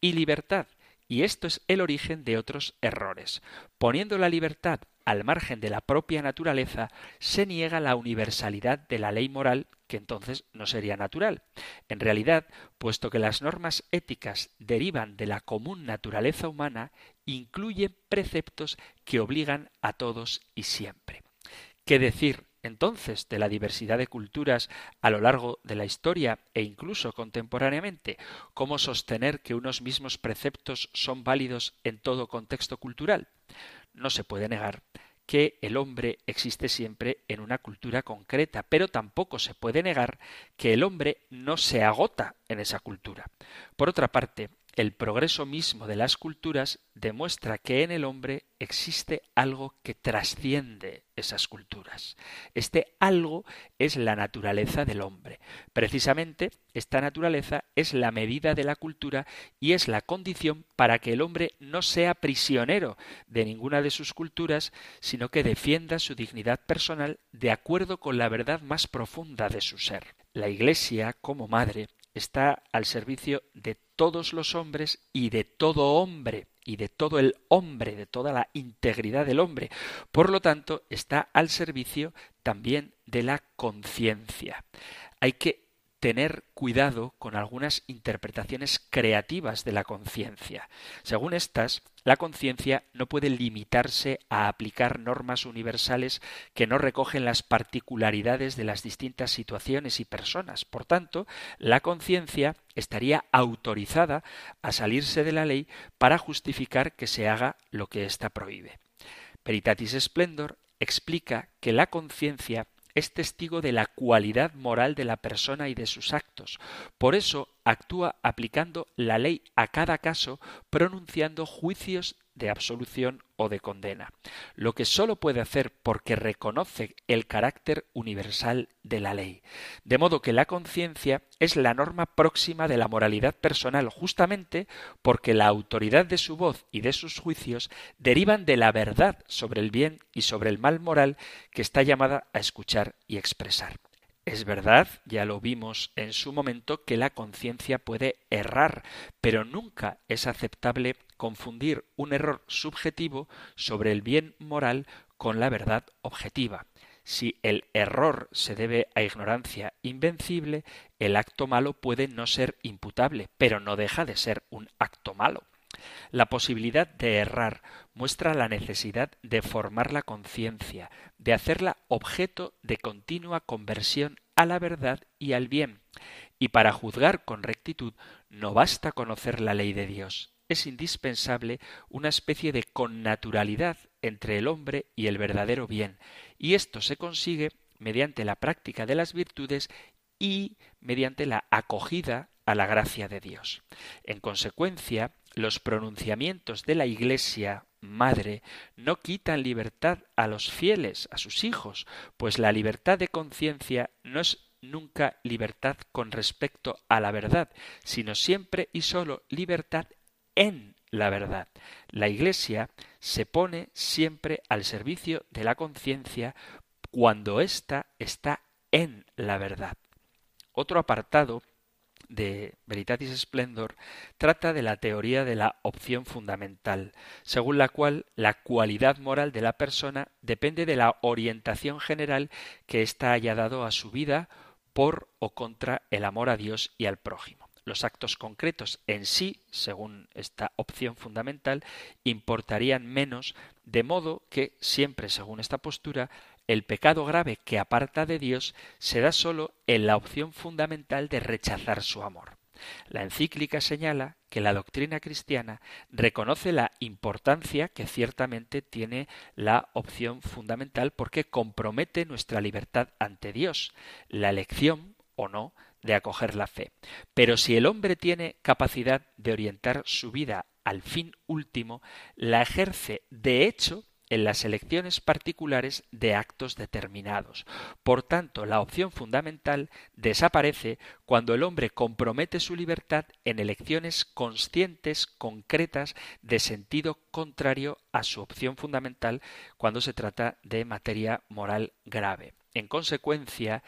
y libertad, y esto es el origen de otros errores. Poniendo la libertad al margen de la propia naturaleza, se niega la universalidad de la ley moral, que entonces no sería natural. En realidad, puesto que las normas éticas derivan de la común naturaleza humana, incluyen preceptos que obligan a todos y siempre. ¿Qué decir entonces de la diversidad de culturas a lo largo de la historia e incluso contemporáneamente, cómo sostener que unos mismos preceptos son válidos en todo contexto cultural. No se puede negar que el hombre existe siempre en una cultura concreta, pero tampoco se puede negar que el hombre no se agota en esa cultura. Por otra parte, el progreso mismo de las culturas demuestra que en el hombre existe algo que trasciende esas culturas. Este algo es la naturaleza del hombre. Precisamente esta naturaleza es la medida de la cultura y es la condición para que el hombre no sea prisionero de ninguna de sus culturas, sino que defienda su dignidad personal de acuerdo con la verdad más profunda de su ser. La Iglesia, como madre, está al servicio de todos los hombres y de todo hombre y de todo el hombre, de toda la integridad del hombre. Por lo tanto, está al servicio también de la conciencia. Hay que tener cuidado con algunas interpretaciones creativas de la conciencia. Según estas, la conciencia no puede limitarse a aplicar normas universales que no recogen las particularidades de las distintas situaciones y personas. Por tanto, la conciencia estaría autorizada a salirse de la ley para justificar que se haga lo que ésta prohíbe. Peritatis Splendor explica que la conciencia es testigo de la cualidad moral de la persona y de sus actos. Por eso actúa aplicando la ley a cada caso, pronunciando juicios de absolución o de condena, lo que sólo puede hacer porque reconoce el carácter universal de la ley. De modo que la conciencia es la norma próxima de la moralidad personal, justamente porque la autoridad de su voz y de sus juicios derivan de la verdad sobre el bien y sobre el mal moral que está llamada a escuchar y expresar. Es verdad, ya lo vimos en su momento, que la conciencia puede errar, pero nunca es aceptable confundir un error subjetivo sobre el bien moral con la verdad objetiva. Si el error se debe a ignorancia invencible, el acto malo puede no ser imputable, pero no deja de ser un acto malo. La posibilidad de errar muestra la necesidad de formar la conciencia, de hacerla objeto de continua conversión a la verdad y al bien. Y para juzgar con rectitud no basta conocer la ley de Dios, es indispensable una especie de connaturalidad entre el hombre y el verdadero bien, y esto se consigue mediante la práctica de las virtudes y mediante la acogida a la gracia de Dios. En consecuencia, los pronunciamientos de la Iglesia Madre no quitan libertad a los fieles, a sus hijos, pues la libertad de conciencia no es nunca libertad con respecto a la verdad, sino siempre y sólo libertad en la verdad. La Iglesia se pone siempre al servicio de la conciencia cuando ésta está en la verdad. Otro apartado de Veritatis Splendor trata de la teoría de la opción fundamental, según la cual la cualidad moral de la persona depende de la orientación general que ésta haya dado a su vida por o contra el amor a Dios y al prójimo. Los actos concretos en sí, según esta opción fundamental, importarían menos, de modo que, siempre según esta postura, el pecado grave que aparta de Dios se da sólo en la opción fundamental de rechazar su amor. La encíclica señala que la doctrina cristiana reconoce la importancia que ciertamente tiene la opción fundamental porque compromete nuestra libertad ante Dios, la elección o no de acoger la fe. Pero si el hombre tiene capacidad de orientar su vida al fin último, la ejerce de hecho en las elecciones particulares de actos determinados. Por tanto, la opción fundamental desaparece cuando el hombre compromete su libertad en elecciones conscientes, concretas, de sentido contrario a su opción fundamental cuando se trata de materia moral grave. En consecuencia,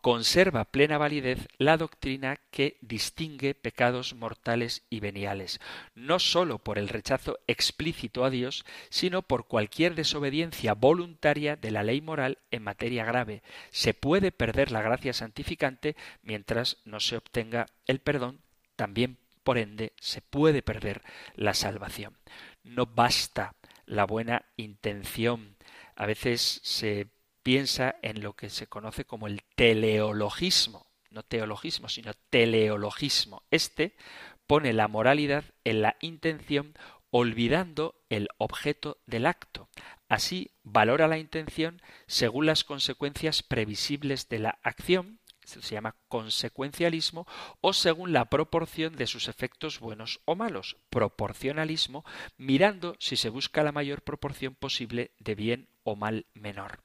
conserva plena validez la doctrina que distingue pecados mortales y veniales, no sólo por el rechazo explícito a Dios, sino por cualquier desobediencia voluntaria de la ley moral en materia grave. Se puede perder la gracia santificante mientras no se obtenga el perdón, también por ende se puede perder la salvación. No basta la buena intención. A veces se piensa en lo que se conoce como el teleologismo, no teologismo, sino teleologismo. Este pone la moralidad en la intención olvidando el objeto del acto. Así valora la intención según las consecuencias previsibles de la acción, se llama consecuencialismo, o según la proporción de sus efectos buenos o malos, proporcionalismo, mirando si se busca la mayor proporción posible de bien o mal menor.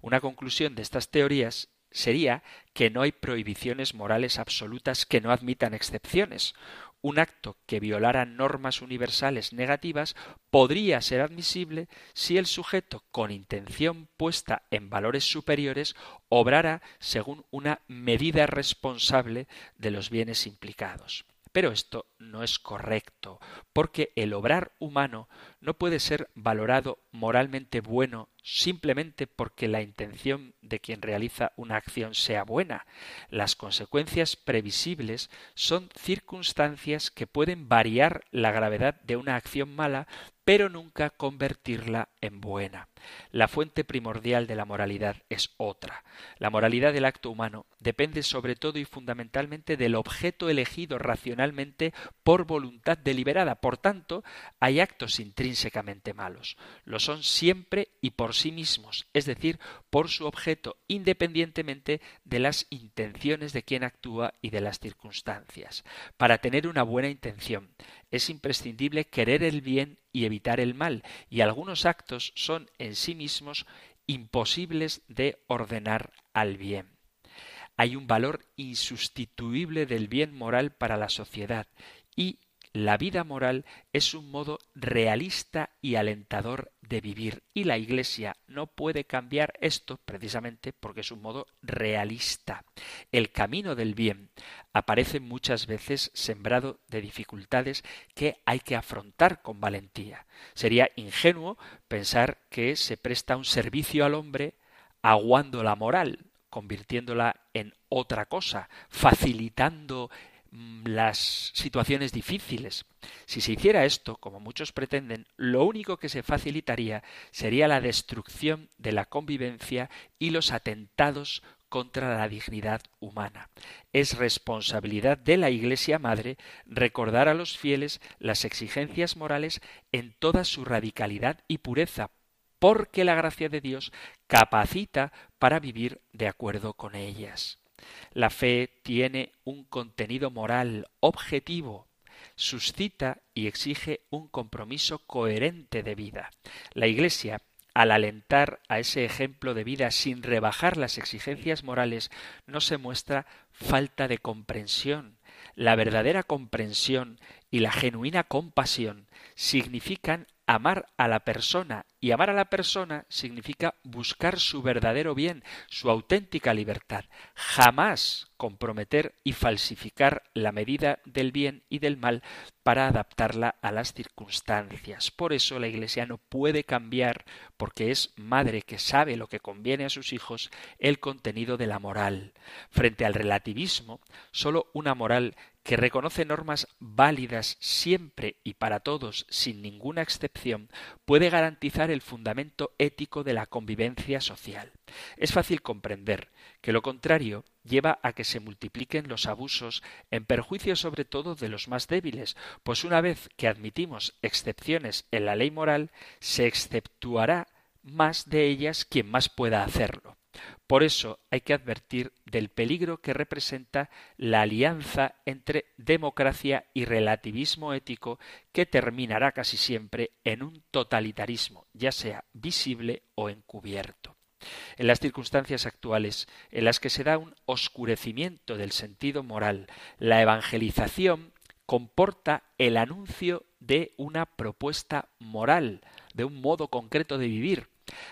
Una conclusión de estas teorías sería que no hay prohibiciones morales absolutas que no admitan excepciones. Un acto que violara normas universales negativas podría ser admisible si el sujeto, con intención puesta en valores superiores, obrara según una medida responsable de los bienes implicados. Pero esto no es correcto, porque el obrar humano no puede ser valorado moralmente bueno simplemente porque la intención de quien realiza una acción sea buena. Las consecuencias previsibles son circunstancias que pueden variar la gravedad de una acción mala pero nunca convertirla en buena. La fuente primordial de la moralidad es otra. La moralidad del acto humano depende sobre todo y fundamentalmente del objeto elegido racionalmente por voluntad deliberada. Por tanto, hay actos intrínsecamente malos. Lo son siempre y por sí mismos, es decir, por su objeto, independientemente de las intenciones de quien actúa y de las circunstancias. Para tener una buena intención es imprescindible querer el bien y evitar el mal, y algunos actos son en sí mismos imposibles de ordenar al bien. Hay un valor insustituible del bien moral para la sociedad y la vida moral es un modo realista y alentador de vivir y la Iglesia no puede cambiar esto precisamente porque es un modo realista. El camino del bien aparece muchas veces sembrado de dificultades que hay que afrontar con valentía. Sería ingenuo pensar que se presta un servicio al hombre aguando la moral, convirtiéndola en otra cosa, facilitando las situaciones difíciles. Si se hiciera esto, como muchos pretenden, lo único que se facilitaría sería la destrucción de la convivencia y los atentados contra la dignidad humana. Es responsabilidad de la Iglesia Madre recordar a los fieles las exigencias morales en toda su radicalidad y pureza, porque la gracia de Dios capacita para vivir de acuerdo con ellas. La fe tiene un contenido moral objetivo, suscita y exige un compromiso coherente de vida. La Iglesia, al alentar a ese ejemplo de vida sin rebajar las exigencias morales, no se muestra falta de comprensión. La verdadera comprensión y la genuina compasión significan amar a la persona y amar a la persona significa buscar su verdadero bien, su auténtica libertad. Jamás comprometer y falsificar la medida del bien y del mal para adaptarla a las circunstancias. Por eso la Iglesia no puede cambiar, porque es madre que sabe lo que conviene a sus hijos, el contenido de la moral. Frente al relativismo, sólo una moral que reconoce normas válidas siempre y para todos, sin ninguna excepción, puede garantizar el fundamento ético de la convivencia social. Es fácil comprender que lo contrario lleva a que se multipliquen los abusos en perjuicio sobre todo de los más débiles, pues una vez que admitimos excepciones en la ley moral, se exceptuará más de ellas quien más pueda hacerlo. Por eso hay que advertir del peligro que representa la alianza entre democracia y relativismo ético que terminará casi siempre en un totalitarismo, ya sea visible o encubierto. En las circunstancias actuales, en las que se da un oscurecimiento del sentido moral, la evangelización comporta el anuncio de una propuesta moral, de un modo concreto de vivir.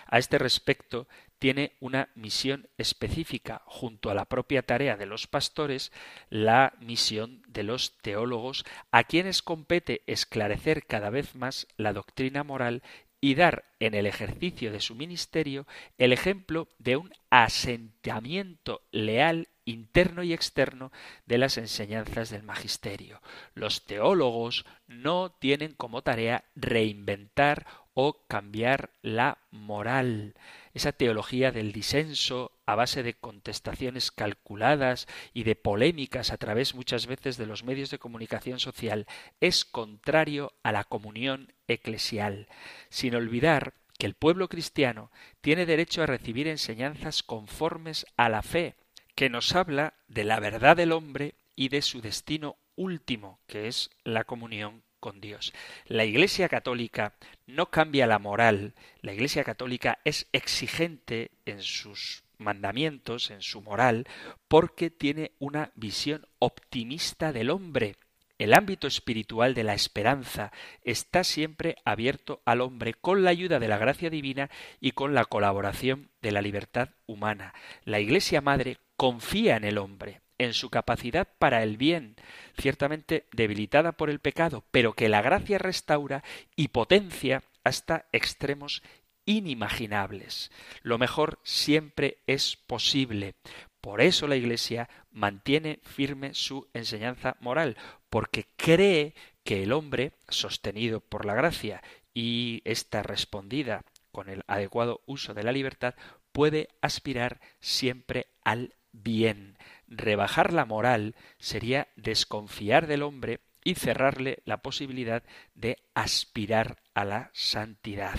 A este respecto, tiene una misión específica junto a la propia tarea de los pastores, la misión de los teólogos, a quienes compete esclarecer cada vez más la doctrina moral y dar en el ejercicio de su ministerio el ejemplo de un asentamiento leal interno y externo de las enseñanzas del magisterio. Los teólogos no tienen como tarea reinventar o cambiar la moral esa teología del disenso a base de contestaciones calculadas y de polémicas a través muchas veces de los medios de comunicación social es contrario a la comunión eclesial, sin olvidar que el pueblo cristiano tiene derecho a recibir enseñanzas conformes a la fe, que nos habla de la verdad del hombre y de su destino último, que es la comunión con Dios. La Iglesia Católica no cambia la moral, la Iglesia Católica es exigente en sus mandamientos, en su moral, porque tiene una visión optimista del hombre. El ámbito espiritual de la esperanza está siempre abierto al hombre con la ayuda de la gracia divina y con la colaboración de la libertad humana. La Iglesia Madre confía en el hombre, en su capacidad para el bien, ciertamente debilitada por el pecado, pero que la gracia restaura y potencia hasta extremos inimaginables. Lo mejor siempre es posible. Por eso la Iglesia mantiene firme su enseñanza moral, porque cree que el hombre, sostenido por la gracia y esta respondida con el adecuado uso de la libertad, puede aspirar siempre al bien. Rebajar la moral sería desconfiar del hombre y cerrarle la posibilidad de aspirar a la santidad.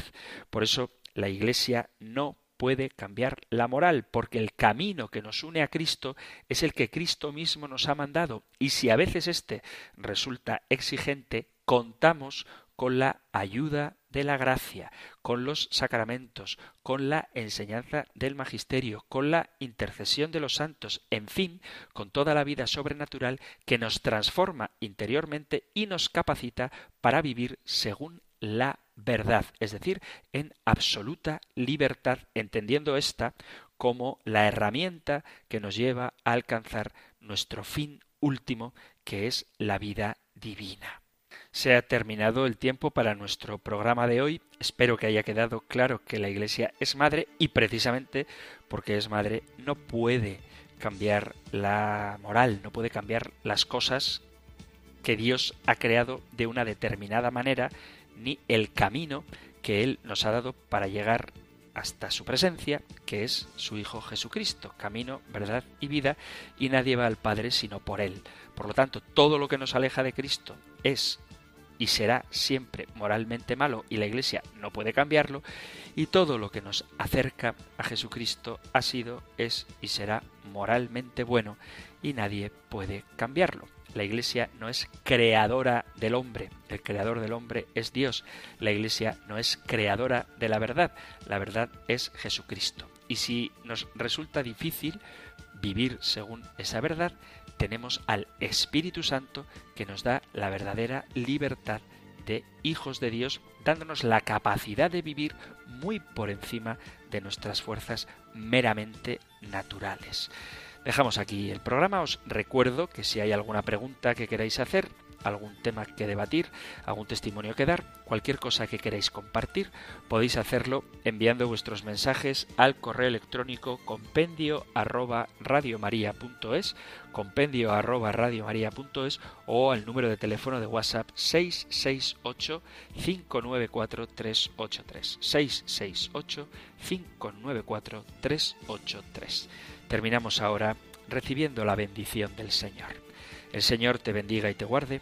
Por eso la Iglesia no puede cambiar la moral, porque el camino que nos une a Cristo es el que Cristo mismo nos ha mandado, y si a veces éste resulta exigente, contamos con la ayuda de la gracia, con los sacramentos, con la enseñanza del magisterio, con la intercesión de los santos, en fin, con toda la vida sobrenatural que nos transforma interiormente y nos capacita para vivir según la verdad, es decir, en absoluta libertad, entendiendo esta como la herramienta que nos lleva a alcanzar nuestro fin último, que es la vida divina. Se ha terminado el tiempo para nuestro programa de hoy. Espero que haya quedado claro que la Iglesia es madre y precisamente porque es madre no puede cambiar la moral, no puede cambiar las cosas que Dios ha creado de una determinada manera, ni el camino que Él nos ha dado para llegar hasta su presencia, que es su Hijo Jesucristo, camino, verdad y vida, y nadie va al Padre sino por Él. Por lo tanto, todo lo que nos aleja de Cristo es y será siempre moralmente malo y la Iglesia no puede cambiarlo, y todo lo que nos acerca a Jesucristo ha sido, es y será moralmente bueno y nadie puede cambiarlo. La Iglesia no es creadora del hombre, el creador del hombre es Dios. La Iglesia no es creadora de la verdad, la verdad es Jesucristo. Y si nos resulta difícil vivir según esa verdad, tenemos al Espíritu Santo que nos da la verdadera libertad de hijos de Dios, dándonos la capacidad de vivir muy por encima de nuestras fuerzas meramente naturales. Dejamos aquí el programa. Os recuerdo que si hay alguna pregunta que queráis hacer, algún tema que debatir, algún testimonio que dar, cualquier cosa que queráis compartir, podéis hacerlo enviando vuestros mensajes al correo electrónico compendio arroba compendio arroba o al número de teléfono de WhatsApp 668 594 383 668 594 383. Terminamos ahora recibiendo la bendición del Señor. El Señor te bendiga y te guarde